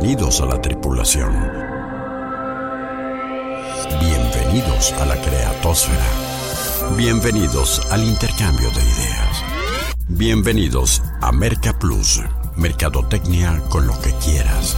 Bienvenidos a la tripulación. Bienvenidos a la creatosfera. Bienvenidos al intercambio de ideas. Bienvenidos a Merca Plus, Mercadotecnia con lo que quieras.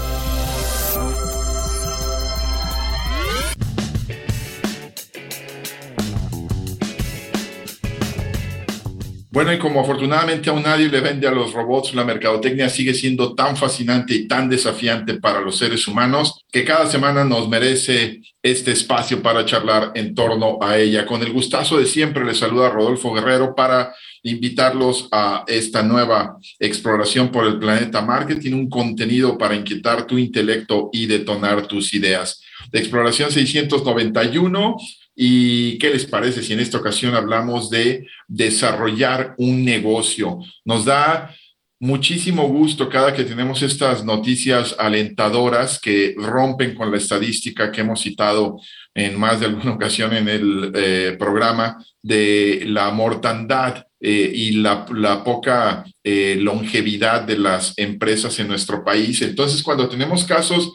Bueno, y como afortunadamente aún nadie le vende a los robots, la mercadotecnia sigue siendo tan fascinante y tan desafiante para los seres humanos que cada semana nos merece este espacio para charlar en torno a ella. Con el gustazo de siempre les saluda Rodolfo Guerrero para invitarlos a esta nueva exploración por el planeta marketing, un contenido para inquietar tu intelecto y detonar tus ideas. De exploración 691 ¿Y qué les parece si en esta ocasión hablamos de desarrollar un negocio? Nos da muchísimo gusto cada que tenemos estas noticias alentadoras que rompen con la estadística que hemos citado en más de alguna ocasión en el eh, programa de la mortandad eh, y la, poca eh, longevidad de las empresas en nuestro país. Entonces, cuando tenemos casos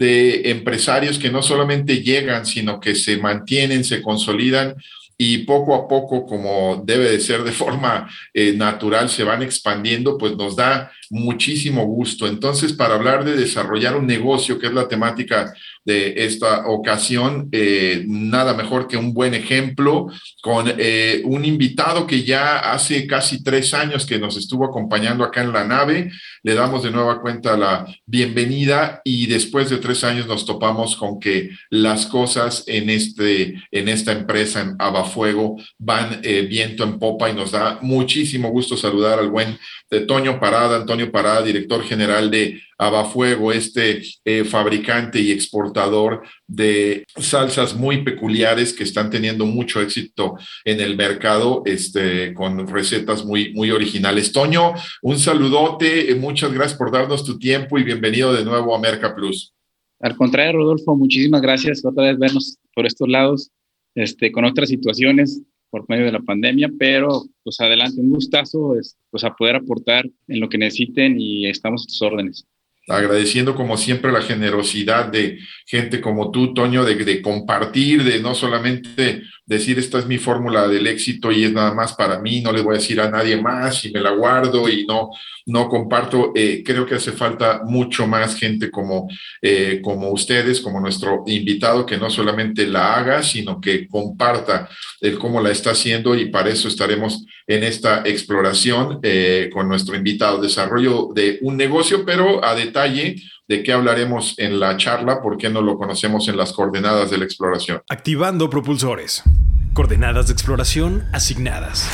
de empresarios que no solamente llegan, sino que se mantienen, se consolidan y poco a poco, como debe de ser de forma eh, natural, se van expandiendo, pues nos da muchísimo gusto. Entonces, para hablar de desarrollar un negocio, que es la temática de esta ocasión, eh, nada mejor que un buen ejemplo con eh, un invitado que ya hace casi tres años que nos estuvo acompañando acá en la nave. Le damos de nueva cuenta la bienvenida y después de tres años nos topamos con que las cosas en, este, en esta empresa, en Abafuego, van eh, viento en popa y nos da muchísimo gusto saludar al buen de Toño Parada, Antonio Parada, director general de Abafuego, este eh, fabricante y exportador de salsas muy peculiares que están teniendo mucho éxito en el mercado, este, con recetas muy, muy originales. Toño, un saludote, eh, muchas gracias por darnos tu tiempo y bienvenido de nuevo a Merca Plus. Al contrario, Rodolfo, muchísimas gracias otra vez vernos por estos lados, este, con otras situaciones por medio de la pandemia, pero pues adelante, un gustazo pues a poder aportar en lo que necesiten y estamos a tus órdenes agradeciendo como siempre la generosidad de gente como tú, Toño, de, compartir, de no solamente decir esta es mi fórmula del éxito y es nada más para mí, no le voy a decir a nadie más y me la guardo y no, no comparto. Eh, creo que hace falta mucho más gente como, eh, como ustedes, como nuestro invitado, que no solamente la haga, sino que comparta el cómo la está haciendo y para eso estaremos en esta exploración eh, con nuestro invitado, desarrollo de un negocio, pero a detalle de qué hablaremos en la charla, porque no lo conocemos en las coordenadas de la exploración. Activando propulsores. Coordenadas de exploración asignadas.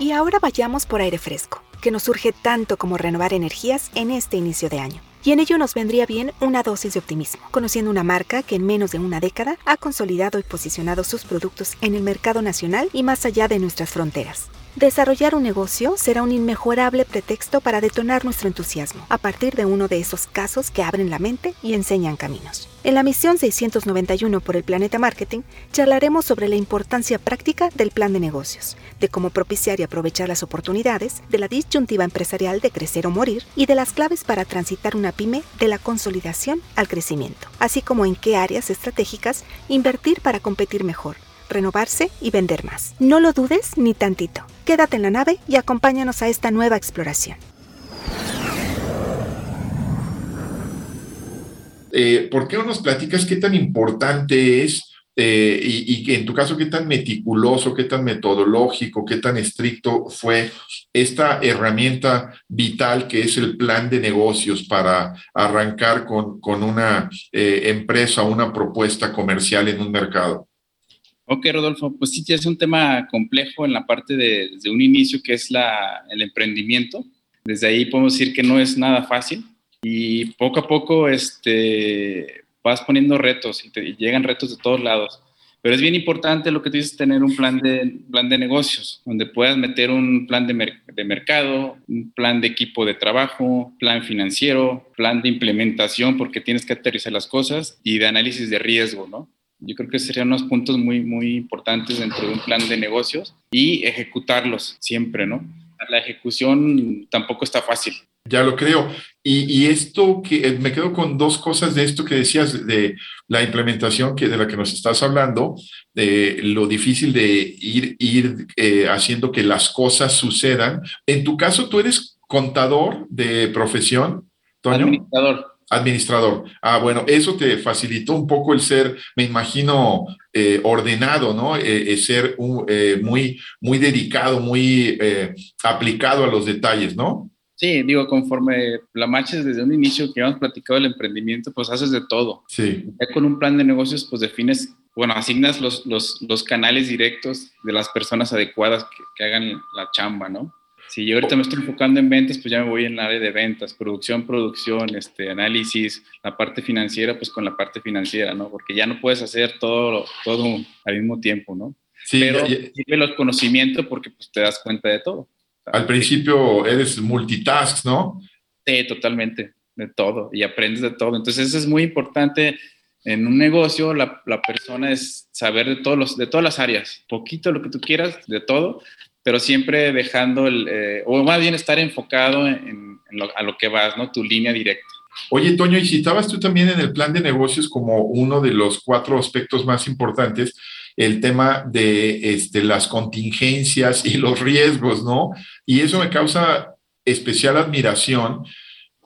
Y ahora vayamos por aire fresco, que nos surge tanto como renovar energías en este inicio de año. Y en ello nos vendría bien una dosis de optimismo, conociendo una marca que en menos de una década ha consolidado y posicionado sus productos en el mercado nacional y más allá de nuestras fronteras. Desarrollar un negocio será un inmejorable pretexto para detonar nuestro entusiasmo a partir de uno de esos casos que abren la mente y enseñan caminos. En la misión 691 por el Planeta Marketing charlaremos sobre la importancia práctica del plan de negocios, de cómo propiciar y aprovechar las oportunidades, de la disyuntiva empresarial de crecer o morir y de las claves para transitar una pyme de la consolidación al crecimiento, así como en qué áreas estratégicas invertir para competir mejor renovarse y vender más. No lo dudes ni tantito. Quédate en la nave y acompáñanos a esta nueva exploración. Eh, ¿Por qué no nos platicas qué tan importante es eh, y, en tu caso qué tan meticuloso, qué tan metodológico, qué tan estricto fue esta herramienta vital que es el plan de negocios para arrancar con, con una eh, empresa, una propuesta comercial en un mercado? Ok, Rodolfo, pues sí, es un tema complejo en la parte de, un inicio que es la, el emprendimiento. Desde ahí podemos decir que no es nada fácil y poco a poco este, vas poniendo retos y, te, llegan retos de todos lados. Pero es bien importante lo que tú dices, tener un plan de, plan de negocios, donde puedas meter un plan de, de mercado, un plan de equipo de trabajo, plan financiero, plan de implementación, porque tienes que aterrizar las cosas, y de análisis de riesgo, ¿no? Yo creo que serían unos puntos muy, muy importantes dentro de un plan de negocios y ejecutarlos siempre, ¿no? La ejecución tampoco está fácil. Ya lo creo. Y, esto que eh, me quedo con dos cosas de esto que decías de la implementación que de la que nos estás hablando, de lo difícil de ir, ir eh, haciendo que las cosas sucedan. En tu caso, tú eres contador de profesión, Toño. Administrador. Administrador. Ah, bueno, eso te facilitó un poco el ser, me imagino, eh, ordenado, ¿no? ser muy, muy dedicado, muy aplicado a los detalles, ¿no? Sí, digo, conforme la marcha desde un inicio que hemos platicado el emprendimiento, pues haces de todo. Sí. Ya con un plan de negocios, pues defines, bueno, asignas los, los, los canales directos de las personas adecuadas que, que, hagan la chamba, ¿no? Si yo ahorita me estoy enfocando en ventas, pues ya me voy en el área de ventas, producción, producción, este, análisis, la parte financiera, pues con la parte financiera, ¿no? Porque ya no puedes hacer todo, todo al mismo tiempo, ¿no? Sí, Pero sirve los conocimientos porque pues te das cuenta de todo. Al principio eres multitask, ¿no? Sí, totalmente, de todo, y aprendes de todo. Entonces, eso es muy importante en un negocio, la, la persona es saber de, todos los, de todas las áreas, poquito lo que tú quieras, de todo, pero siempre dejando, el, eh, o más bien estar enfocado en, lo, a lo que vas, ¿no? Tu línea directa. Oye, Toño, y citabas tú también en el plan de negocios como uno de los cuatro aspectos más importantes, el tema de este, las contingencias y los riesgos, ¿no? Y eso me causa especial admiración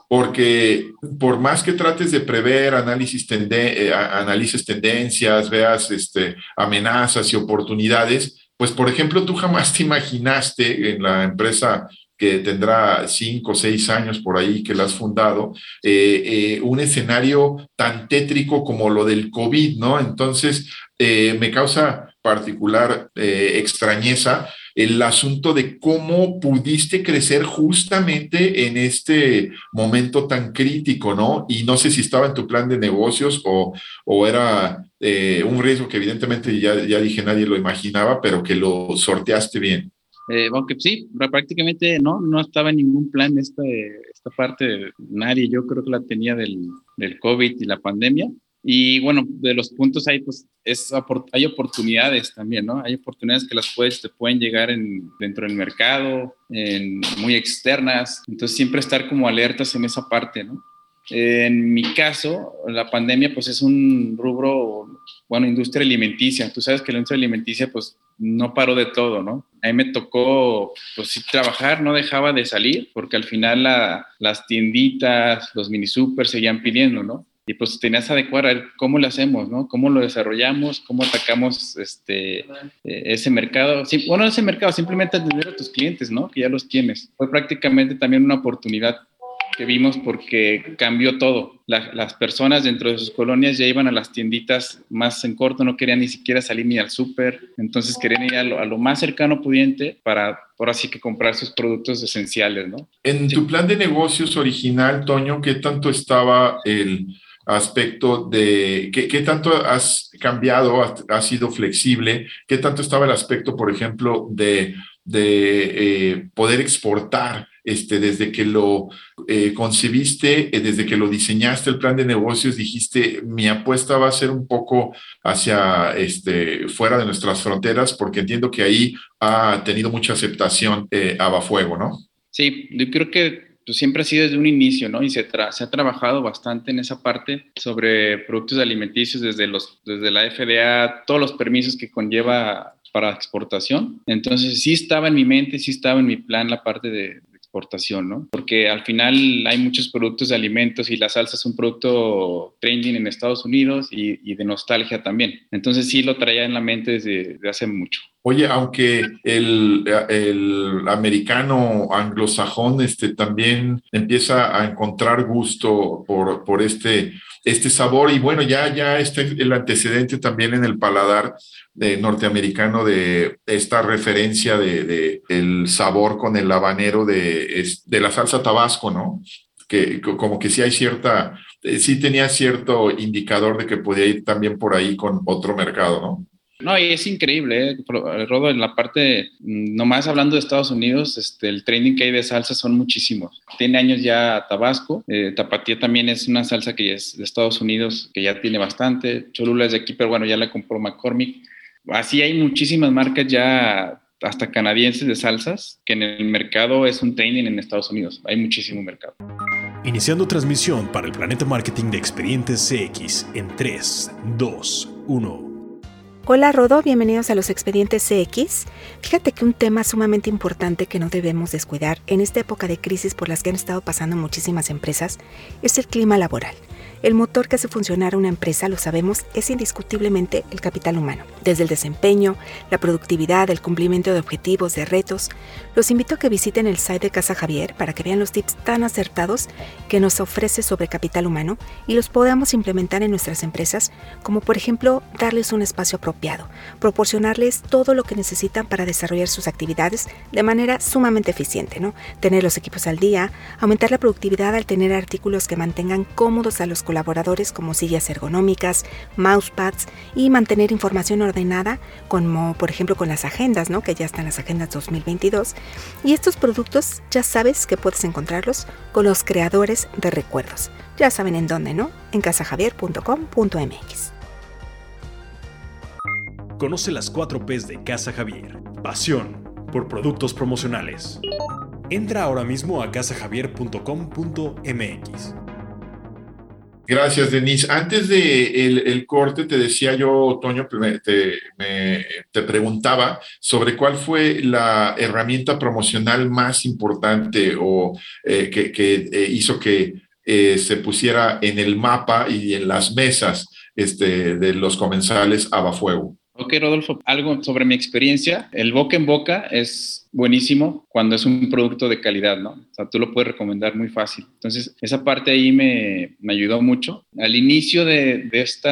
porque por más que trates de prever, análisis tende, eh, analices tendencias, veas este, amenazas y oportunidades, pues por ejemplo, tú jamás te imaginaste en la empresa que tendrá cinco o seis años por ahí que la has fundado, eh, eh, un escenario tan tétrico como lo del COVID, ¿no? Entonces, eh, me causa particular extrañeza el asunto de cómo pudiste crecer justamente en este momento tan crítico, ¿no? Y no sé si estaba en tu plan de negocios o, o era un riesgo que evidentemente ya, ya dije nadie lo imaginaba, pero que lo sorteaste bien. Eh, aunque sí, prácticamente no, no estaba en ningún plan esta, esta parte, nadie, yo creo que la tenía del, del COVID y la pandemia. Y bueno, de los puntos ahí, pues es, hay oportunidades también, ¿no? Hay oportunidades que las puedes, te pueden llegar en, dentro del mercado, en, muy externas. Entonces, siempre estar como alertas en esa parte, ¿no? En mi caso, la pandemia, pues es un rubro, bueno, industria alimenticia. Tú sabes que la industria alimenticia, pues no paró de todo, ¿no? A mí me tocó, pues sí, trabajar, no dejaba de salir, porque al final las tienditas, los mini super seguían pidiendo, ¿no? Y pues tenías que adecuar cómo lo hacemos, ¿no? Cómo lo desarrollamos, cómo atacamos este, eh, ese mercado. Bueno, ese mercado, simplemente atender a tus clientes, ¿no? Que ya los tienes. Fue prácticamente también una oportunidad que vimos porque cambió todo. las personas dentro de sus colonias ya iban a las tienditas más en corto, no querían ni siquiera salir ni al súper, entonces querían ir a lo, más cercano pudiente para, por así que comprar sus productos esenciales, ¿no? En tu plan de negocios original, Toño, ¿qué tanto estaba el aspecto de qué, qué tanto has cambiado, has, sido flexible, qué tanto estaba el aspecto, por ejemplo, de, de eh, poder exportar? Este, desde que lo eh, concebiste, eh, desde que lo diseñaste el plan de negocios, dijiste, mi apuesta va a ser un poco hacia este, fuera de nuestras fronteras, porque entiendo que ahí ha tenido mucha aceptación eh, Abafuego, ¿no? Sí, yo creo que pues, siempre ha sido desde un inicio, ¿no? Y se, se, ha trabajado bastante en esa parte sobre productos alimenticios desde, los, desde la FDA, todos los permisos que conlleva para exportación. Entonces sí estaba en mi mente, sí estaba en mi plan la parte de, exportación, ¿no? Porque al final hay muchos productos de alimentos y la salsa es un producto trending en Estados Unidos y, de nostalgia también. Entonces sí lo traía en la mente desde, hace mucho. Oye, aunque el, el, americano anglosajón este, también empieza a encontrar gusto por, por este este sabor y bueno, ya, ya está el antecedente también en el paladar de norteamericano de esta referencia de, el sabor con el habanero de, de la salsa tabasco, ¿no? Que como que sí hay cierta, eh, sí tenía cierto indicador de que podía ir también por ahí con otro mercado, ¿no? No, y es increíble, ¿eh? Rodo, en la parte, mm, nomás hablando de Estados Unidos, este, el training que hay de salsa son muchísimos. Tiene años ya Tabasco, eh, Tapatía también es una salsa que es de Estados Unidos, que ya tiene bastante, Cholula es de aquí, pero bueno, ya la compró McCormick. Así hay muchísimas marcas ya hasta canadienses de salsas, que en el mercado es un training en Estados Unidos. Hay muchísimo mercado. Iniciando transmisión para el Planeta Marketing de Expedientes CX en 3, 2, 1. Hola Rodo, bienvenidos a los expedientes CX. Fíjate que un tema sumamente importante que no debemos descuidar en esta época de crisis por las que han estado pasando muchísimas empresas es el clima laboral. El motor que hace funcionar una empresa, lo sabemos, es indiscutiblemente el capital humano. Desde el desempeño, la productividad, el cumplimiento de objetivos, de retos. Los invito a que visiten el site de Casa Javier para que vean los tips tan acertados que nos ofrece sobre capital humano y los podamos implementar en nuestras empresas, como por ejemplo darles un espacio apropiado, proporcionarles todo lo que necesitan para desarrollar sus actividades de manera sumamente eficiente, ¿no? Tener los equipos al día, aumentar la productividad al tener artículos que mantengan cómodos a los colaboradores como sillas ergonómicas, mousepads y mantener información ordenada como por ejemplo con las agendas, ¿no? que ya están las agendas 2022. Y estos productos ya sabes que puedes encontrarlos con los creadores de recuerdos. Ya saben en dónde, ¿no? En casajavier.com.mx. Conoce las 4 P's de Casa Javier. Pasión por productos promocionales. Entra ahora mismo a casajavier.com.mx. Gracias, Denise. Antes de el, corte, te decía yo, Toño, te, te, preguntaba sobre cuál fue la herramienta promocional más importante o eh, que, eh, hizo que eh, se pusiera en el mapa y en las mesas este, de los comensales Abafuego. Ok, Rodolfo, algo sobre mi experiencia. El boca en boca es buenísimo cuando es un producto de calidad, ¿no? O sea, tú lo puedes recomendar muy fácil. Entonces, esa parte ahí me, me ayudó mucho. Al inicio de, de este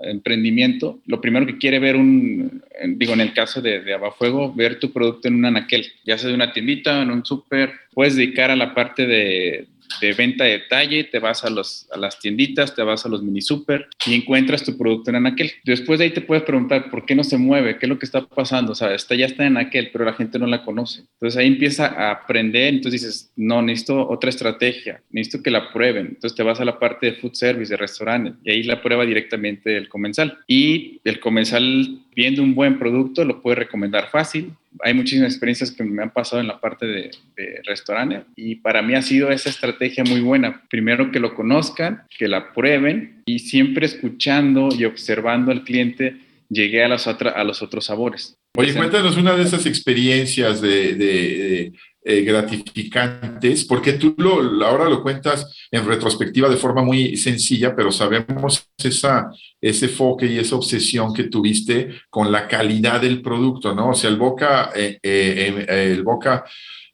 emprendimiento, lo primero que quiere ver un, digo, en el caso de, de Abafuego, ver tu producto en un anaquel, ya sea de una tiendita, en un súper, puedes dedicar a la parte de, de venta de detalle, te vas a, los, a las tienditas, te vas a los mini super y encuentras tu producto en aquel. Después de ahí te puedes preguntar por qué no se mueve, qué es lo que está pasando, o sea, está, ya está en aquel, pero la gente no la conoce. Entonces ahí empieza a aprender, entonces dices, no, necesito otra estrategia, necesito que la prueben. Entonces te vas a la parte de food service, de restaurantes, y ahí la prueba directamente el comensal. Y el comensal viendo un buen producto lo puede recomendar fácil. Hay muchísimas experiencias que me han pasado en la parte de, restaurantes y para mí ha sido esa estrategia muy buena. Primero que lo conozcan, que la prueben y siempre escuchando y observando al cliente llegué a los, a los otros sabores. Oye, cuéntanos una de esas experiencias de, eh, gratificantes, porque tú lo, ahora lo cuentas en retrospectiva de forma muy sencilla, pero sabemos esa, ese foque y esa obsesión que tuviste con la calidad del producto, ¿no? O sea, el boca, eh, eh, el boca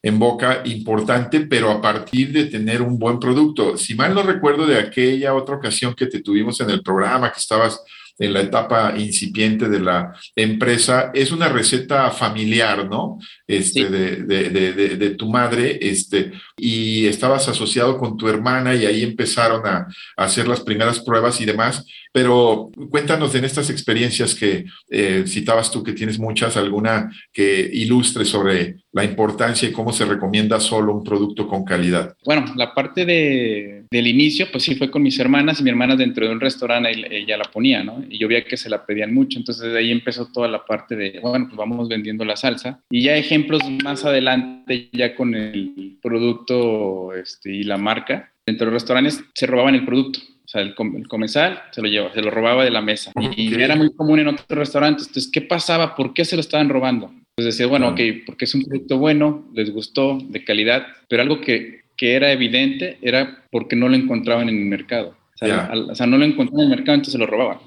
en boca importante, pero a partir de tener un buen producto. Si mal no recuerdo de aquella otra ocasión que te tuvimos en el programa, que estabas en la etapa incipiente de la empresa, es una receta familiar, ¿no? Este, de, de, de, de, tu madre, este, y estabas asociado con tu hermana y ahí empezaron a, a hacer las primeras pruebas y demás. Pero cuéntanos en estas experiencias que eh, citabas tú, que tienes muchas, alguna que ilustre sobre la importancia y cómo se recomienda solo un producto con calidad. Bueno, la parte de, del inicio, pues sí fue con mis hermanas y mi hermana dentro de un restaurante ella la ponía, ¿no? Y yo veía que se la pedían mucho, entonces de ahí empezó toda la parte de, bueno, pues vamos vendiendo la salsa. Y ya ejemplos más adelante, ya con el producto este, y la marca, dentro de los restaurantes se robaban el producto sea, el, comensal se lo llevaba, se lo robaba de la mesa. Y era muy común en otros restaurantes. Entonces, ¿qué pasaba? ¿Por qué se lo estaban robando? Entonces decía, bueno, ok, porque es un producto bueno, les gustó, de calidad, pero algo que, que era evidente era porque no lo encontraban en el mercado. O sea, o sea, no lo encontraban en el mercado, entonces se lo robaban.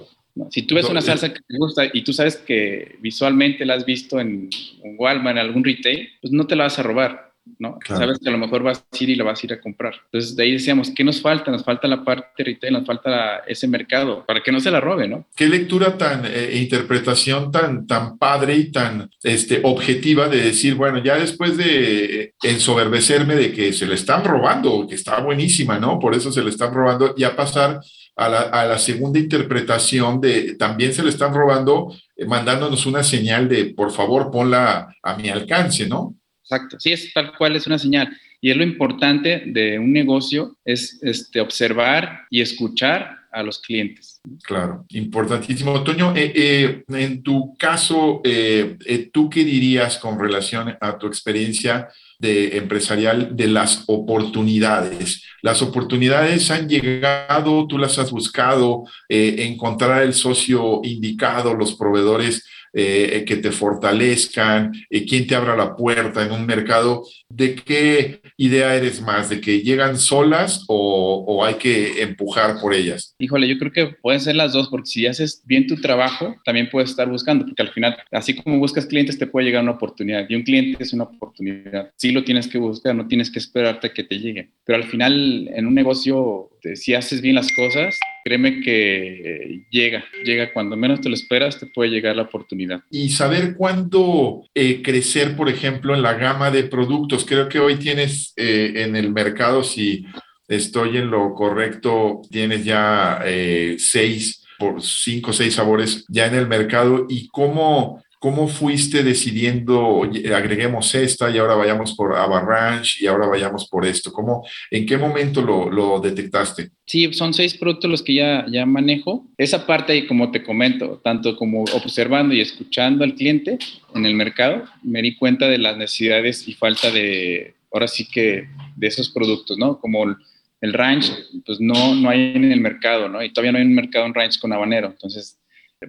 Si tú ves una salsa que te gusta y tú sabes que visualmente la has visto en un Walmart, en algún retail, pues no te la vas a robar. ¿No? Sabes que a lo mejor vas a ir y lo vas a ir a comprar. Entonces, de ahí decíamos, ¿qué nos falta? Nos falta la parte retail, nos falta ese mercado, para que no se la robe, ¿no? Qué lectura tan, eh, interpretación tan, tan padre y tan este, objetiva de decir, bueno, ya después de ensoberbecerme de que se le están robando, que está buenísima, ¿no? Por eso se le están robando, ya pasar a la, a la, segunda interpretación de también se le están robando, eh, mandándonos una señal de por favor ponla a mi alcance, ¿no? Exacto, sí, es tal cual, es una señal. Y es lo importante de un negocio, es este, observar y escuchar a los clientes. Claro, importantísimo. Toño, eh, eh, en tu caso, eh, ¿tú qué dirías con relación a tu experiencia de empresarial de las oportunidades? Las oportunidades han llegado, tú las has buscado, encontrar el socio indicado, los proveedores eh, que te fortalezcan, eh, quién te abra la puerta en un mercado. ¿De qué idea eres más? ¿De que llegan solas o, o, hay que empujar por ellas? Híjole, yo creo que pueden ser las dos, porque si haces bien tu trabajo, también puedes estar buscando, porque al final, así como buscas clientes, te puede llegar una oportunidad. Y un cliente es una oportunidad. Sí lo tienes que buscar, no tienes que esperarte que te llegue. Pero al final, en un negocio, si haces bien las cosas, créeme que llega, llega cuando menos te lo esperas, te puede llegar la oportunidad. Y saber cuándo eh, crecer, por ejemplo, en la gama de productos. Creo que hoy tienes eh, en el mercado, si estoy en lo correcto, tienes ya eh, seis por cinco o seis sabores ya en el mercado y cómo ¿Cómo fuiste decidiendo, agreguemos esta y ahora vayamos por Avalanche y ahora vayamos por esto? ¿Cómo, ¿En qué momento lo, lo, detectaste? Sí, son seis productos los que ya, ya manejo. Esa parte, como te comento, tanto como observando y escuchando al cliente en el mercado, me di cuenta de las necesidades y falta de, ahora sí que, de esos productos, ¿no? Como el, el ranch, pues no, no hay en el mercado, ¿no? Y todavía no hay un mercado en ranch con habanero. Entonces,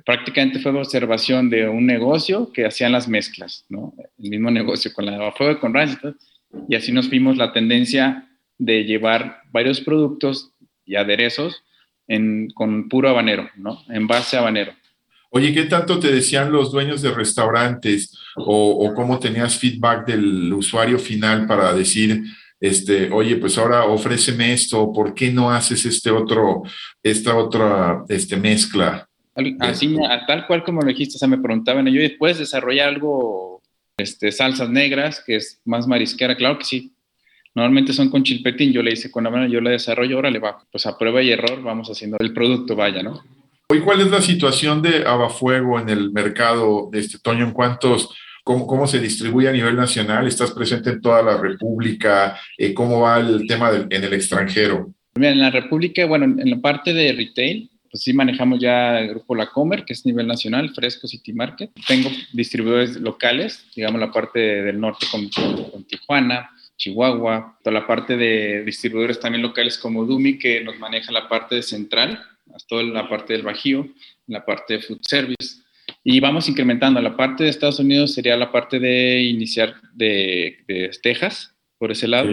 prácticamente fue observación de un negocio que hacían las mezclas, ¿no? El mismo negocio con la fuego y con ranch. Y así nos vimos la tendencia de llevar varios productos y aderezos en, con puro habanero, ¿no? En base a habanero. Oye, ¿qué tanto te decían los dueños de restaurantes o, o, cómo tenías feedback del usuario final para decir, este, oye, pues ahora ofréceme esto, ¿por qué no haces este otro, esta otra este, mezcla? Así, tal cual como lo dijiste, o sea, me preguntaban, yo después desarrollar algo, este, salsas negras, que es más marisquera, claro que sí. Normalmente son con chilpetín, yo le hice con la yo le desarrollo, ahora le va, pues a prueba y error vamos haciendo el producto, vaya, ¿no? Hoy, ¿cuál es la situación de Abafuego en el mercado de este otoño? ¿En cuántos, cómo, cómo se distribuye a nivel nacional? ¿Estás presente en toda la República? Eh, ¿Cómo va el tema en el extranjero? Mira, en la República, bueno, en la parte de retail, pues sí manejamos ya el grupo La Comer, que es nivel nacional, Fresco City Market. Tengo distribuidores locales, digamos la parte del norte con, con, Tijuana, Chihuahua, toda la parte de distribuidores también locales como Dumi, que nos maneja la parte de central, toda la parte del Bajío, la parte de food service. Y vamos incrementando. La parte de Estados Unidos sería la parte de iniciar de, de Texas, por ese lado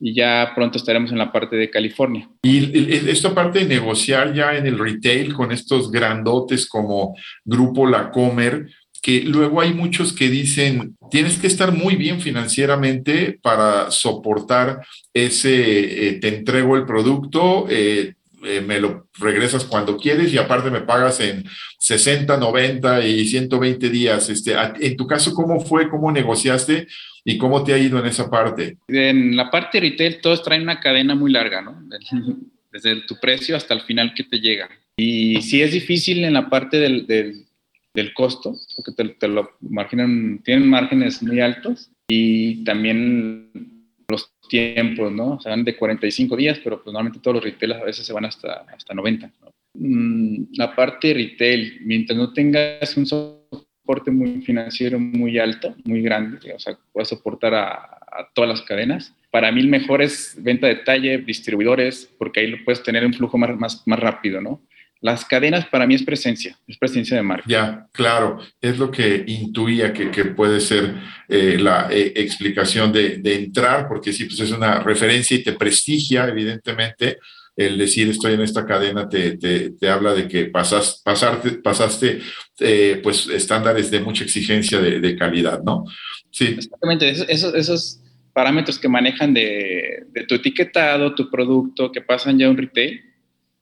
y ya pronto estaremos en la parte de California. Y esta parte de negociar ya en el retail con estos grandotes como Grupo La Comer, que luego hay muchos que dicen, tienes que estar muy bien financieramente para soportar ese, eh, te entrego el producto, eh, eh, me lo regresas cuando quieres y aparte me pagas en 60, 90 y 120 días. Este, en tu caso, ¿cómo fue? ¿Cómo negociaste? ¿Y cómo te ha ido en esa parte? En la parte retail todos traen una cadena muy larga, ¿no? Desde tu precio hasta el final que te llega. Y sí es difícil en la parte del, del, costo, porque te, te, lo marginan, tienen márgenes muy altos y también los tiempos, ¿no? O sea, van de 45 días, pero pues normalmente todos los retailers a veces se van hasta, hasta 90. ¿no? Mm, la parte retail, mientras no tengas un soporte muy financiero muy alto, muy grande, o sea, puedes soportar a, a todas las cadenas. Para mí el mejor es venta de detalle, distribuidores, porque ahí lo puedes tener un flujo más, más, más rápido, ¿no? Las cadenas para mí es presencia, es presencia de marca. Ya, claro, es lo que intuía que, que puede ser eh, la eh, explicación de, de, entrar, porque sí, pues es una referencia y te prestigia, evidentemente. El decir estoy en esta cadena te, te, te habla de que pasas, pasaste, pasaste eh, pues estándares de mucha exigencia de, de, calidad, ¿no? Sí. Exactamente, esos, esos parámetros que manejan de, de tu etiquetado, tu producto, que pasan ya a un retail,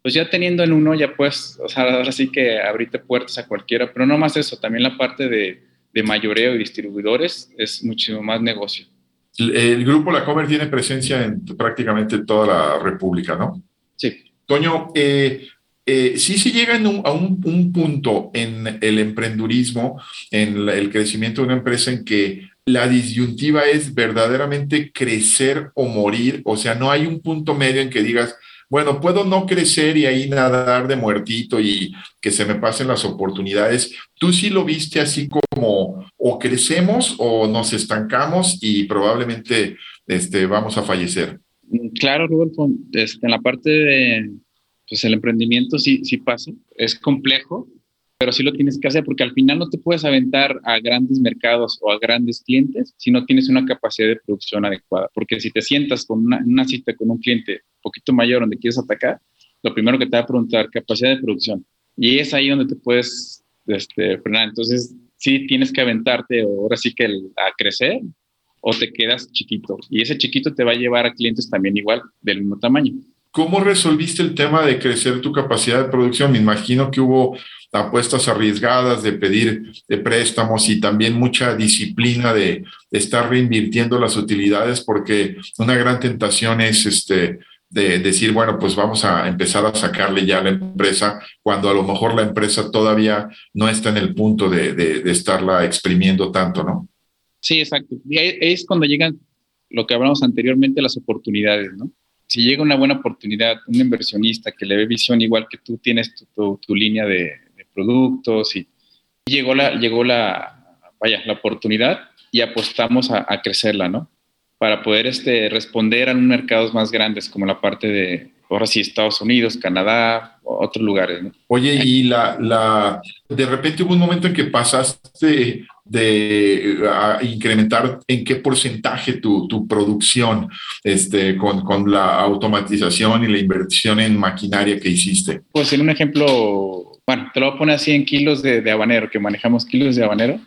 pues ya teniendo en uno ya puedes, o sea, ahora sí que abrirte puertas a cualquiera, pero no más eso, también la parte de, de mayoreo y distribuidores es mucho más negocio. El, el grupo La Comer tiene presencia en prácticamente toda la República, ¿no? Sí. Toño, eh, eh, sí se llega un, a un, un, punto en el emprendurismo, en el crecimiento de una empresa en que la disyuntiva es verdaderamente crecer o morir, o sea, no hay un punto medio en que digas, bueno, puedo no crecer y ahí nadar de muertito y que se me pasen las oportunidades. ¿Tú sí lo viste así como o crecemos o nos estancamos y probablemente este, vamos a fallecer? Claro, Rodolfo, este, en la parte de pues el emprendimiento sí, sí pasa, es complejo, pero sí lo tienes que hacer porque al final no te puedes aventar a grandes mercados o a grandes clientes si no tienes una capacidad de producción adecuada. Porque si te sientas con una, cita con un cliente un poquito mayor donde quieres atacar, lo primero que te va a preguntar, capacidad de producción. Y es ahí donde te puedes este, frenar. Entonces, sí tienes que aventarte ahora sí que a crecer o te quedas chiquito. Y ese chiquito te va a llevar a clientes también igual, del mismo tamaño. ¿Cómo resolviste el tema de crecer tu capacidad de producción? Me imagino que hubo apuestas arriesgadas de pedir de préstamos y también mucha disciplina de, estar reinvirtiendo las utilidades porque una gran tentación es este de decir, bueno, pues vamos a empezar a sacarle ya a la empresa cuando a lo mejor la empresa todavía no está en el punto de, de, estarla exprimiendo tanto, ¿no? Sí, exacto. Es cuando llegan lo que hablamos anteriormente, las oportunidades, ¿no? si llega una buena oportunidad, un inversionista que le ve visión igual que tú tienes tu, línea de, productos y, llegó la, llegó la, vaya, la oportunidad y apostamos a, crecerla, ¿no? Para poder este, responder a mercados más grandes como la parte de, ahora sí, Estados Unidos, Canadá, otros lugares, ¿no? Oye, y la, la, de repente hubo un momento en que pasaste de incrementar en qué porcentaje tu, tu producción este, con, con, la automatización y la inversión en maquinaria que hiciste? Pues en un ejemplo, bueno, te lo voy a poner así en kilos de, de habanero, que manejamos kilos de habanero.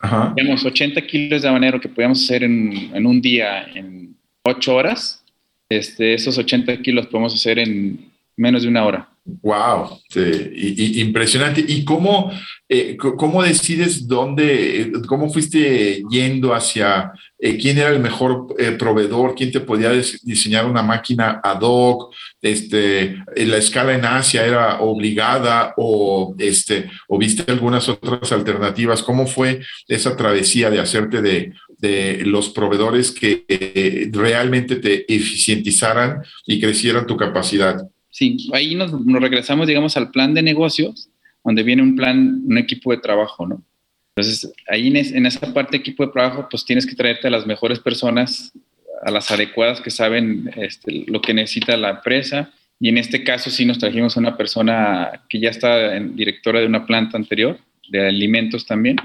Ajá. Tenemos 80 kilos de habanero que podíamos hacer en, en un día en 8 horas. Este, esos 80 kilos podemos hacer en menos de una hora. Wow, y, impresionante. ¿Y cómo, eh, cómo decides dónde, eh, cómo fuiste yendo hacia eh, quién era el mejor proveedor, quién te podía diseñar una máquina ad hoc? Este, la escala en Asia era obligada o, este, o viste algunas otras alternativas. ¿Cómo fue esa travesía de hacerte de, de los proveedores que realmente te eficientizaran y crecieran tu capacidad? Sí, ahí nos, regresamos, digamos, al plan de negocios, donde viene un plan, un equipo de trabajo, ¿no? Entonces, ahí en, esa parte equipo de trabajo, pues tienes que traerte a las mejores personas, a las adecuadas que saben este, lo que necesita la empresa. Y en este caso sí nos trajimos a una persona que ya está en, directora de una planta anterior, de alimentos también,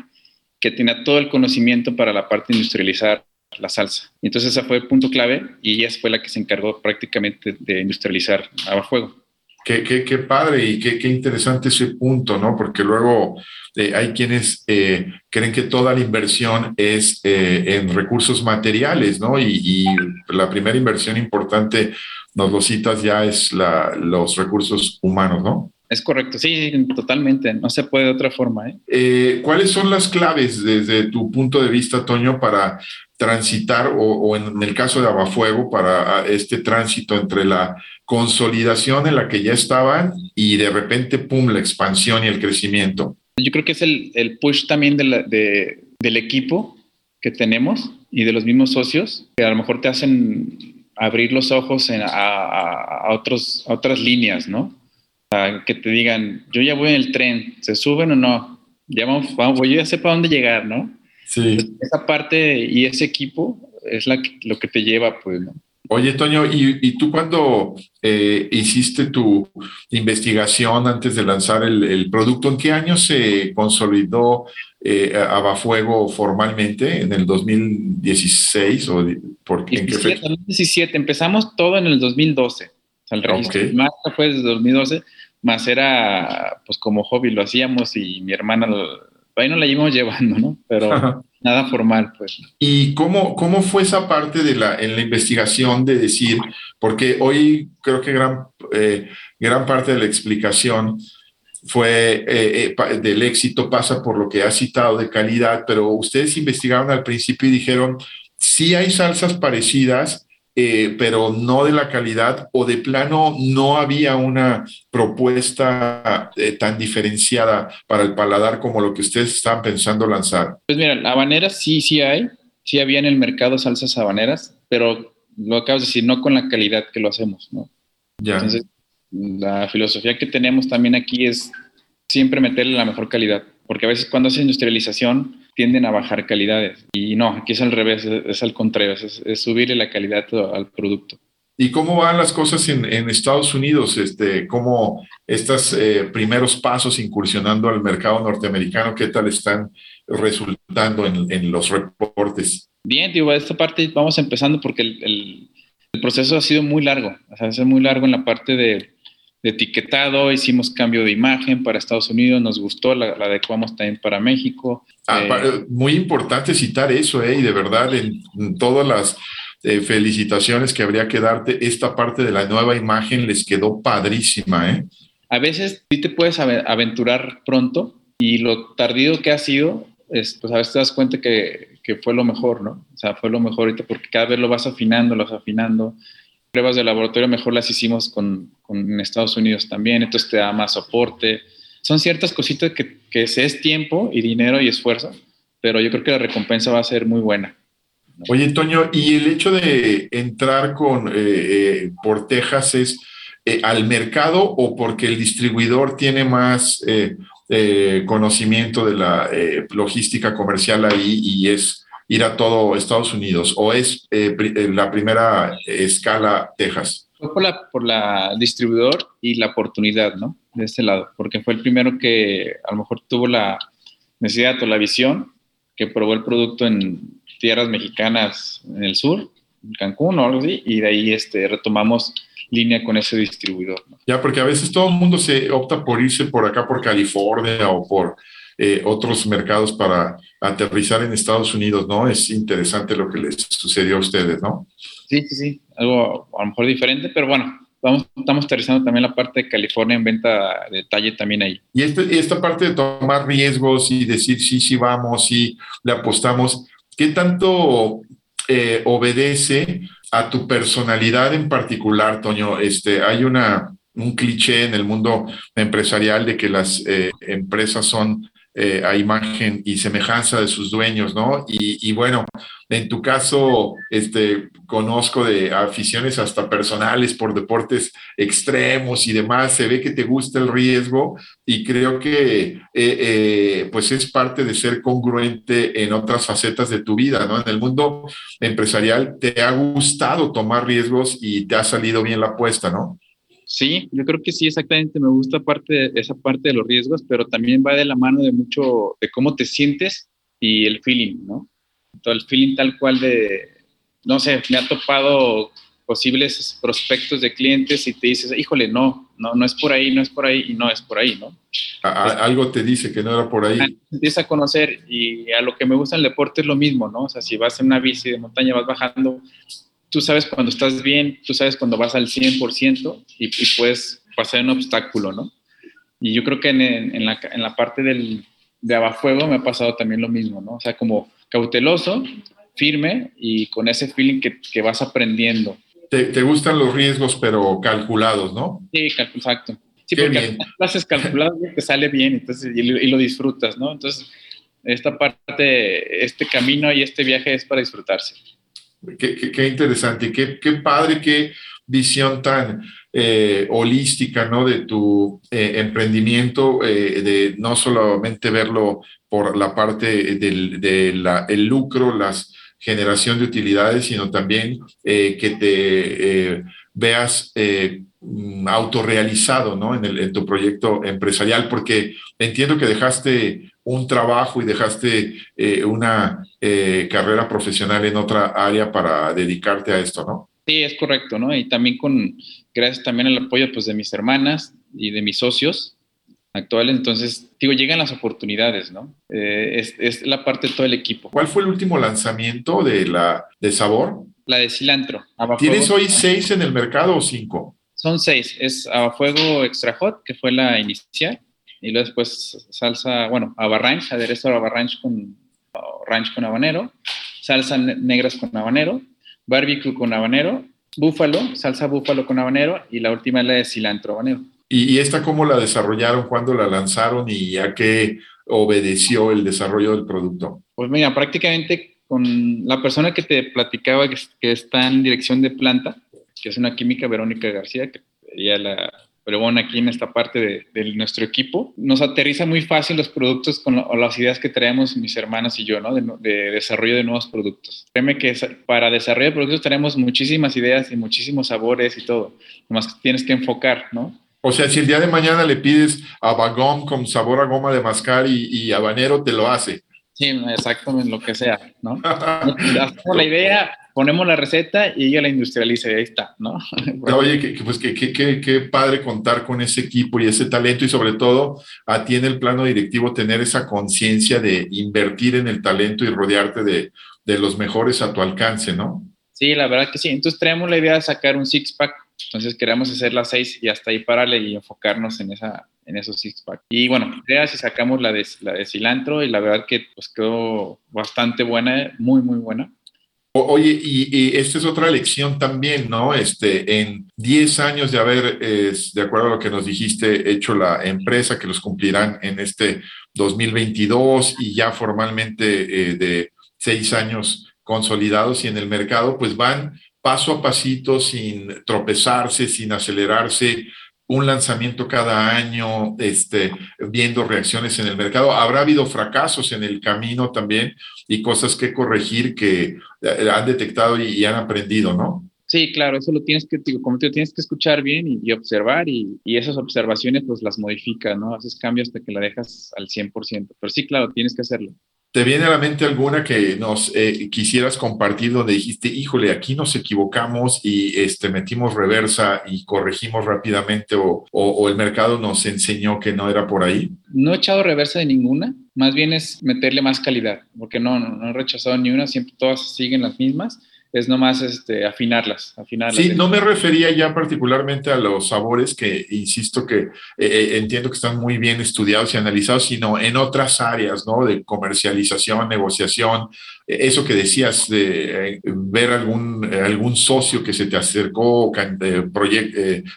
que tenía todo el conocimiento para la parte industrializar la salsa. Entonces ese fue el punto clave y ella fue la que se encargó prácticamente de industrializar Abafuego. Qué, qué, qué padre y qué, qué, interesante ese punto, ¿no? Porque luego eh, hay quienes eh, creen que toda la inversión es eh, en recursos materiales, ¿no? Y, y, la primera inversión importante, nos lo citas ya, es la, los recursos humanos, ¿no? Es correcto, sí, totalmente. No se puede de otra forma. ¿eh? Eh, cuáles son las claves desde tu punto de vista, Toño, para transitar, o, en el caso de Abafuego, para este tránsito entre la consolidación en la que ya estaban y de repente, ¡pum!, la expansión y el crecimiento? Yo creo que es el, push también de del equipo que tenemos y de los mismos socios, que a lo mejor te hacen abrir los ojos a, otros, a otras líneas, ¿no? Que te digan, yo ya voy en el tren, ¿se suben o no? Ya vamos, vamos yo ya sé para dónde llegar, ¿no? Sí. esa parte y ese equipo es la lo que te lleva, pues, ¿no? Oye, Toño, ¿y, tú cuando eh, hiciste tu investigación antes de lanzar el, producto, en qué año se consolidó eh, Abafuego formalmente? ¿En el 2016 o por, en qué fecha? 2017, empezamos todo en el 2012. O sea, el registro más fue desde 2012 más era pues como hobby, lo hacíamos y mi hermana, ahí nos la íbamos llevando, ¿no? Pero nada formal, pues. ¿Y cómo, cómo fue esa parte de la, en la investigación de decir, porque hoy creo que gran, eh, gran parte de la explicación fue eh, eh, del éxito pasa por lo que ha citado de calidad, pero ustedes investigaron al principio y dijeron, sí hay salsas parecidas, eh, pero no de la calidad o de plano no había una propuesta eh, tan diferenciada para el paladar como lo que ustedes estaban pensando lanzar? Pues mira, habaneras sí, sí hay, sí había en el mercado salsas habaneras, pero lo acabas de decir, no con la calidad que lo hacemos, ¿no? Entonces, la filosofía que tenemos también aquí es siempre meterle la mejor calidad, porque a veces cuando hace industrialización tienden a bajar calidades y no, aquí es al revés, es, al contrario, es, subirle la calidad al producto. ¿Y cómo van las cosas en, Estados Unidos? Este, ¿Cómo estos eh, primeros pasos incursionando al mercado norteamericano, qué tal están resultando en, los reportes? Bien, digo, esta parte vamos empezando porque el, el proceso ha sido muy largo, o sea, es muy largo en la parte de, etiquetado, hicimos cambio de imagen para Estados Unidos, nos gustó, la, adecuamos también para México. Ah, eh, muy importante citar eso, eh, y de verdad en, todas las eh, felicitaciones que habría que darte, esta parte de la nueva imagen les quedó padrísima. ¿eh? A veces sí te puedes aventurar pronto y lo tardío que ha sido, es, pues a veces te das cuenta que, que fue lo mejor, ¿no? O sea, fue lo mejor ahorita porque cada vez lo vas afinando, lo vas afinando. Pruebas de laboratorio mejor las hicimos con, Estados Unidos también, entonces te da más soporte. Son ciertas cositas que, que es tiempo y dinero y esfuerzo, pero yo creo que la recompensa va a ser muy buena. Oye, Toño, y el hecho de entrar con eh, eh, por Texas es eh, al mercado o porque el distribuidor tiene más conocimiento de la logística comercial ahí y es ir a todo Estados Unidos o es eh, la primera escala Texas? Fue por la, por la distribuidor y la oportunidad, ¿no? De este lado, porque fue el primero que a lo mejor tuvo la necesidad o la visión, que probó el producto en tierras mexicanas en el sur, en Cancún o algo así, y de ahí este, retomamos línea con ese distribuidor. Ya, porque a veces todo el mundo se opta por irse por acá, por California o por eh, otros mercados para aterrizar en Estados Unidos, ¿no? Es interesante lo que les sucedió a ustedes, ¿no? Sí, sí, sí, algo a lo mejor diferente, pero bueno, Vamos, estamos aterrizando también la parte de California en venta de detalle también ahí. Y este, esta parte de tomar riesgos y decir sí, sí vamos, sí le apostamos, ¿qué tanto eh, obedece a tu personalidad en particular, Toño. Este, hay una, un cliché en el mundo empresarial de que las eh, empresas son eh, a imagen y semejanza de sus dueños, ¿no? Y, bueno, en tu caso, este, conozco de aficiones hasta personales por deportes extremos y demás, se ve que te gusta el riesgo y creo que eh, pues es parte de ser congruente en otras facetas de tu vida, ¿no? En el mundo empresarial te ha gustado tomar riesgos y te ha salido bien la apuesta, ¿no? Sí, yo creo que sí, exactamente. Me gusta parte esa parte de los riesgos, pero también va de la mano de mucho de cómo te sientes y el feeling, ¿no? Todo el feeling tal cual de, no sé, me ha topado posibles prospectos de clientes y te dices, híjole, no, no, no es por ahí, no es por ahí y no es por ahí, ¿no? algo te dice que no era por ahí. Empieza a conocer y a lo que me gusta el deporte es lo mismo, ¿no? O sea, si vas en una bici de montaña, vas bajando, tú sabes cuando estás bien, tú sabes cuando vas al 100% y, y puedes pasar un obstáculo, ¿no? Y yo creo que en, en, la, en la, parte del, de abafuego me ha pasado también lo mismo, ¿no? O sea, como cauteloso, firme y con ese feeling que, que vas aprendiendo. Te, te, gustan los riesgos, pero calculados, ¿no? Sí, exacto. Sí, porque lo haces calculado te sale bien entonces, y, y lo disfrutas, ¿no? Entonces, esta parte, este camino y este viaje es para disfrutarse. Qué, interesante, qué, qué padre, qué visión tan eh, holística, ¿no? De tu eh, emprendimiento, eh, de no solamente verlo por la parte del de lucro, la generación de utilidades, sino también que te veas mm, autorrealizado, ¿no? El, en tu proyecto empresarial, porque entiendo que dejaste un trabajo y dejaste eh, una eh, carrera profesional en otra área para dedicarte a esto, ¿no? Sí, es correcto, ¿no? Y también con, gracias también al apoyo pues, de mis hermanas y de mis socios actuales, entonces, digo, llegan las oportunidades, ¿no? Eh, es, es, la parte de todo el equipo. ¿Cuál fue el último lanzamiento de la de sabor? La de cilantro. ¿Tienes hoy seis en el mercado o cinco? Son seis. Es a fuego extra hot, que fue la inicial y luego después salsa, bueno, abarranch, aderezo abarranch con ranch con habanero, salsa negras con habanero, barbecue con habanero, búfalo, salsa búfalo con habanero y la última es la de cilantro habanero. ¿Y, esta cómo la desarrollaron? ¿Cuándo la lanzaron y a qué obedeció el desarrollo del producto? Pues mira, prácticamente con la persona que te platicaba que, está en dirección de planta, que es una química, Verónica García, que sería la bueno, aquí en esta parte de, nuestro equipo. Nos aterriza muy fácil los productos con las ideas que traemos mis hermanas y yo, ¿no? De, desarrollo de nuevos productos. Créeme que para desarrollo de productos tenemos muchísimas ideas y muchísimos sabores y todo. Nomás tienes que enfocar, ¿no? O sea, si el día de mañana le pides a Bagom con sabor a goma de mascar y, y habanero, te lo hace. Sí, exactamente, lo que sea, ¿no? la idea, ponemos la receta y ella la industrializa y ahí está, ¿no? Oye, que, pues qué que, padre contar con ese equipo y ese talento y sobre todo a ti en el plano directivo tener esa conciencia de invertir en el talento y rodearte de, de los mejores a tu alcance, ¿no? Sí, la verdad que sí. Entonces traemos la idea de sacar un six-pack, entonces queremos hacer las seis y hasta ahí pararle y enfocarnos en esa, en esos six pack. Y bueno, ya si sacamos la de, la de cilantro y la verdad que pues quedó bastante buena, muy, muy buena. Oye, y, esta es otra lección también, ¿no? Este, en 10 años de haber, de acuerdo a lo que nos dijiste, hecho la empresa, que los cumplirán en este 2022 y ya formalmente eh, de 6 años consolidados y en el mercado, pues van paso a pasito sin tropezarse, sin acelerarse, un lanzamiento cada año, este, viendo reacciones en el mercado. Habrá habido fracasos en el camino también y cosas que corregir que eh, han detectado y, han aprendido, ¿no? Sí, claro, eso lo tienes que, como te tienes que escuchar bien y, observar y, y, esas observaciones pues las modificas, ¿no? Haces cambios hasta que la dejas al 100%. Pero sí, claro, tienes que hacerlo. ¿Te viene a la mente alguna que nos eh, quisieras compartir donde dijiste, híjole, aquí nos equivocamos y este, metimos reversa y corregimos rápidamente o, el mercado nos enseñó que no era por ahí? No he echado reversa de ninguna, más bien es meterle más calidad, porque no, no, no he rechazado ni una, siempre todas siguen las mismas es nomás este, afinarlas, afinarlas. Sí, no me refería ya particularmente a los sabores que, insisto que eh, eh, entiendo que están muy bien estudiados y analizados, sino en otras áreas, ¿no? De comercialización, negociación, eh, eso que decías de ver algún, algún socio que se te acercó,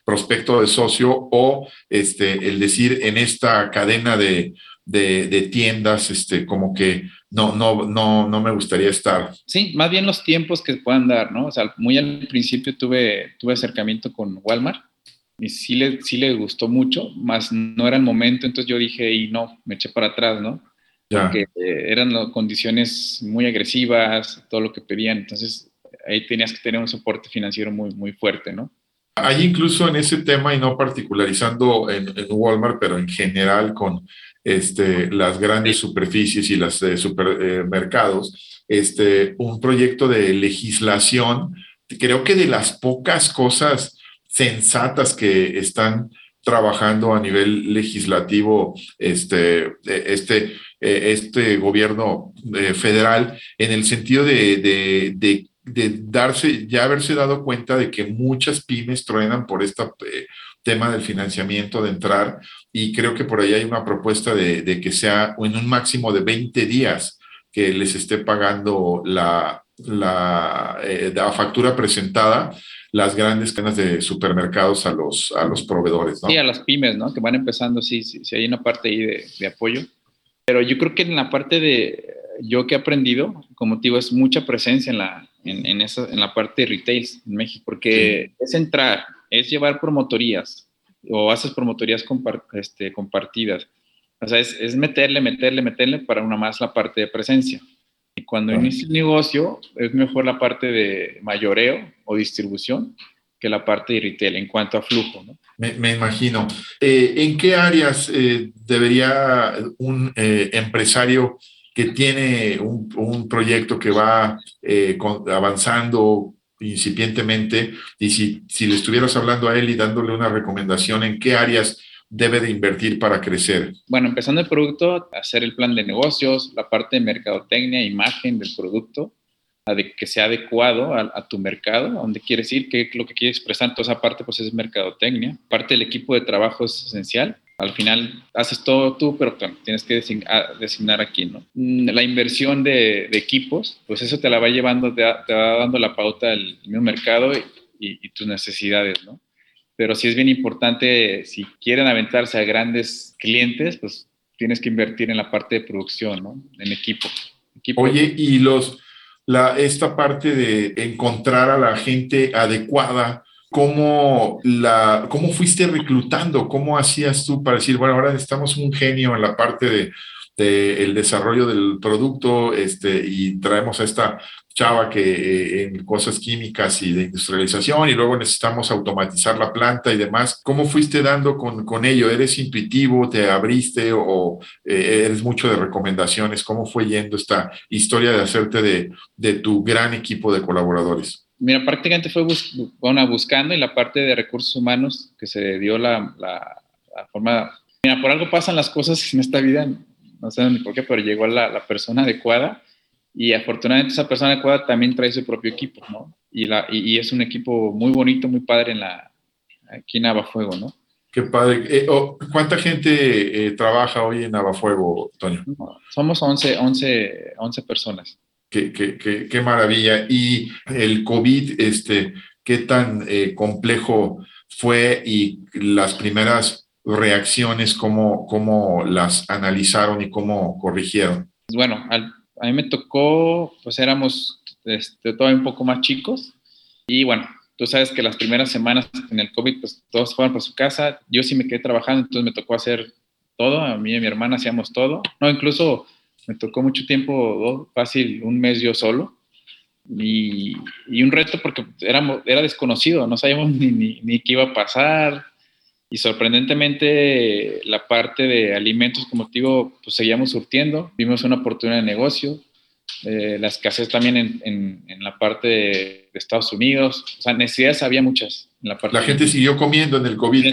prospecto de socio, o este, el decir en esta cadena de, de, de tiendas, este, como que no, no, no, no me gustaría estar. Sí, más bien los tiempos que puedan dar, ¿no? O sea, muy al principio tuve, tuve acercamiento con Walmart y sí le, sí le gustó mucho, más no era el momento, entonces yo dije, y no, me eché para atrás, ¿no? Porque eh, eran condiciones muy agresivas, todo lo que pedían, entonces ahí tenías que tener un soporte financiero muy, muy fuerte, ¿no? Hay incluso en ese tema, y no particularizando en, en Walmart, pero en general con este, las grandes superficies y los eh, supermercados, este, un proyecto de legislación, creo que de las pocas cosas sensatas que están trabajando a nivel legislativo este, este, eh, este gobierno eh, federal en el sentido de, de, de, darse, ya haberse dado cuenta de que muchas pymes truenan por este tema del financiamiento, de entrar y creo que por ahí hay una propuesta de, que sea en un máximo de 20 días que les esté pagando la, la, eh, la factura presentada las grandes cadenas de supermercados a los, a los proveedores, ¿no? Sí, a las pymes, ¿no? Que van empezando, sí, sí, sí hay una parte ahí de, de, apoyo. Pero yo creo que en la parte de, yo que he aprendido, como te digo, es mucha presencia en la, en, en esa, en la parte de retail en México, porque es entrar, es llevar promotorías, o haces promotorías este, compartidas. O sea, es, meterle, meterle, meterle para una más la parte de presencia. Y cuando inicia el negocio, es mejor la parte de mayoreo o distribución que la parte de retail en cuanto a flujo. ¿no? Me, imagino. Eh, ¿En qué áreas eh, debería un eh, empresario que tiene un, un proyecto que va avanzando incipientemente, y si, si le estuvieras hablando a él y dándole una recomendación en qué áreas debe de invertir para crecer? Bueno, empezando el producto, hacer el plan de negocios, la parte de mercadotecnia, imagen del producto, que sea adecuado a, tu mercado, a dónde quieres ir, qué lo que quieres expresar. Toda esa parte pues es mercadotecnia. Parte del equipo de trabajo es esencial al final haces todo tú, pero tienes que designar, aquí, ¿no? Mm, la inversión de, equipos, pues eso te la va llevando, te, va dando la pauta el mercado y, tus necesidades, ¿no? Pero sí es bien importante, si quieren aventarse a grandes clientes, pues tienes que invertir en la parte de producción, ¿no? En equipo. Oye, y los, la, esta parte de encontrar a la gente adecuada cómo, la, cómo fuiste reclutando, cómo hacías tú para decir, bueno, ahora necesitamos un genio en la parte de, el desarrollo del producto este, y traemos a esta chava que eh, en cosas químicas y de industrialización y luego necesitamos automatizar la planta y demás. ¿Cómo fuiste dando con, con ello? ¿Eres intuitivo? ¿Te abriste o eh, eres mucho de recomendaciones? ¿Cómo fue yendo esta historia de hacerte de, de tu gran equipo de colaboradores? Mira, prácticamente fue una buscando y la parte de recursos humanos que se dio la, la, forma... Mira, por algo pasan las cosas en esta vida, no sé ni por qué, pero llegó la, la persona adecuada y afortunadamente esa persona adecuada también trae su propio equipo, ¿no? Y, la, y, es un equipo muy bonito, muy padre en la, aquí en Navafuego, ¿no? Qué padre. Eh, oh, ¿Cuánta gente eh, trabaja hoy en Navafuego, Toño? Somos 11, 11, 11 personas. Qué, qué, qué, qué, maravilla. Y el COVID, este, ¿qué tan eh, complejo fue y las primeras reacciones, cómo, cómo las analizaron y cómo corrigieron? Bueno, al, a mí me tocó, pues éramos este, todavía un poco más chicos y bueno, tú sabes que las primeras semanas en el COVID, pues todos fueron para su casa, yo sí me quedé trabajando, entonces me tocó hacer todo, a mí y a mi hermana hacíamos todo, no, incluso me tocó mucho tiempo, fácil, un mes yo solo, y, y un reto porque era, era desconocido, no sabíamos ni, ni, ni qué iba a pasar, y sorprendentemente la parte de alimentos, como te digo, pues seguíamos surtiendo, vimos una oportunidad de negocio, eh, la escasez también en, en, la parte de, Estados Unidos, o sea, necesidades había muchas. En la, parte la gente siguió comiendo en el COVID.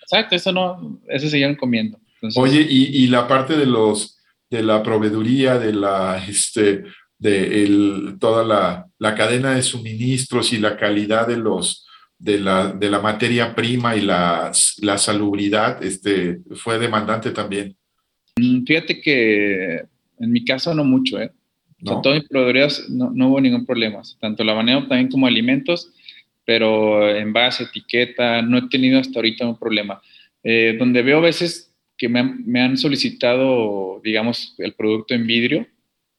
Exacto, eso no, eso siguieron comiendo. Oye, y, y, la parte de los, de la proveeduría, de la, este, de el, toda la, la cadena de suministros y la calidad de los, de la, de la materia prima y la, la salubridad este, fue demandante también. Mm, fíjate que en mi caso no mucho, ¿eh? ¿No? todo mi no, no, hubo ningún problema, tanto la manejo también como alimentos, pero en base, etiqueta, no he tenido hasta ahorita un problema. Eh, donde veo a veces que me han, solicitado, digamos, el producto en vidrio,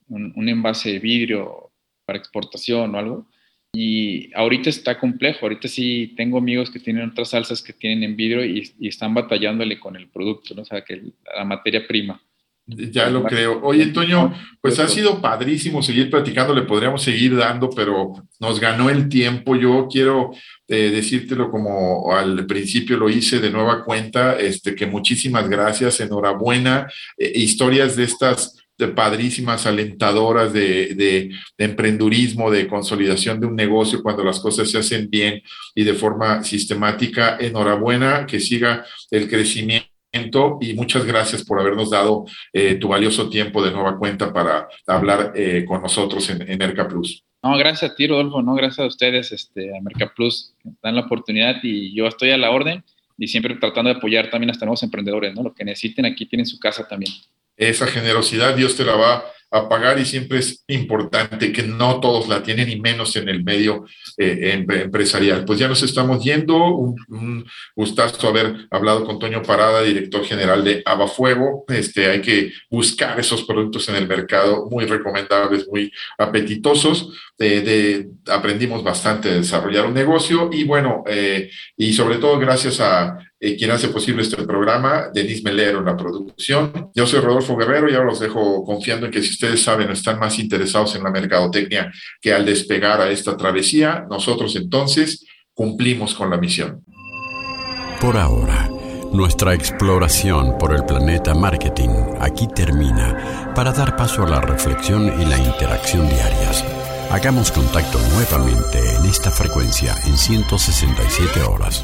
un, un envase de vidrio para exportación o algo, y ahorita está complejo, ahorita sí tengo amigos que tienen otras salsas que tienen en vidrio y, están batallándole con el producto, ¿no? O sea, que la materia prima. Ya lo creo. Oye, Toño, pues ha sido padrísimo seguir platicando, le podríamos seguir dando, pero nos ganó el tiempo. Yo quiero eh, decírtelo como al principio lo hice de nueva cuenta, este, que muchísimas gracias, enhorabuena. Eh, historias de estas de padrísimas, alentadoras de, de, de, emprendurismo, de consolidación de un negocio cuando las cosas se hacen bien y de forma sistemática. Enhorabuena, que siga el crecimiento y muchas gracias por habernos dado eh, tu valioso tiempo de nueva cuenta para hablar eh, con nosotros en, en Merca Plus. No, gracias a ti, Rodolfo, no, gracias a ustedes, este, a Merca Plus, que dan la oportunidad y yo estoy a la orden y siempre tratando de apoyar también a estos nuevos emprendedores, ¿no? Lo que necesiten aquí tienen su casa también esa generosidad Dios te la va a pagar y siempre es importante que no todos la tienen y menos en el medio eh, empresarial. Pues ya nos estamos yendo. Un, gustazo haber hablado con Toño Parada, director general de Abafuego. Este, hay que buscar esos productos en el mercado muy recomendables, muy apetitosos. de, aprendimos bastante de desarrollar un negocio y bueno, eh, y sobre todo gracias a eh, quien hace posible este programa, Denis Melero la producción. Yo soy Rodolfo Guerrero y ahora los dejo confiando en que si ustedes saben o están más interesados en la mercadotecnia que al despegar a esta travesía, nosotros entonces cumplimos con la misión. Por ahora, nuestra exploración por el planeta marketing aquí termina para dar paso a la reflexión y la interacción diarias. Hagamos contacto nuevamente en esta frecuencia en 167 horas.